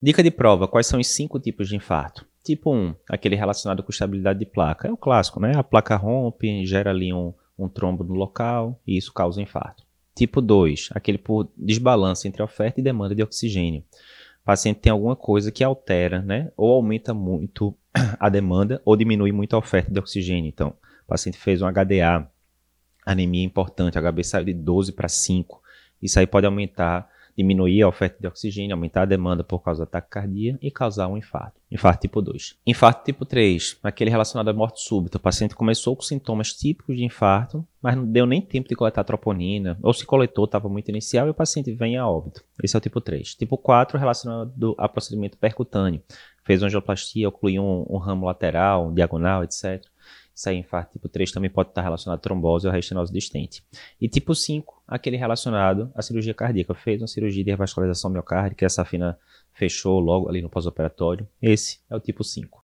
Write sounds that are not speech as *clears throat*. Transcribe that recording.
Dica de prova: quais são os cinco tipos de infarto? Tipo 1, aquele relacionado com estabilidade de placa. É o clássico, né? A placa rompe, gera ali um, um trombo no local e isso causa infarto. Tipo 2, aquele por desbalanço entre oferta e demanda de oxigênio. O paciente tem alguma coisa que altera, né? Ou aumenta muito *clears throat* a demanda ou diminui muito a oferta de oxigênio. Então, o paciente fez um HDA, anemia importante, HB saiu de 12 para 5. Isso aí pode aumentar diminuir a oferta de oxigênio, aumentar a demanda por causa da taquicardia e causar um infarto. Infarto tipo 2. Infarto tipo 3, aquele relacionado à morte súbita. O paciente começou com sintomas típicos de infarto, mas não deu nem tempo de coletar troponina, ou se coletou, estava muito inicial e o paciente vem a óbito. Esse é o tipo 3. Tipo 4, relacionado a procedimento percutâneo. Fez angioplastia, ocluiu um, um ramo lateral, um diagonal, etc. Aí, infarto tipo 3 também pode estar relacionado à trombose ou restenose distente. E tipo 5, aquele relacionado à cirurgia cardíaca. Fez uma cirurgia de revascularização miocárdica, essa fina fechou logo ali no pós-operatório. Esse é o tipo 5.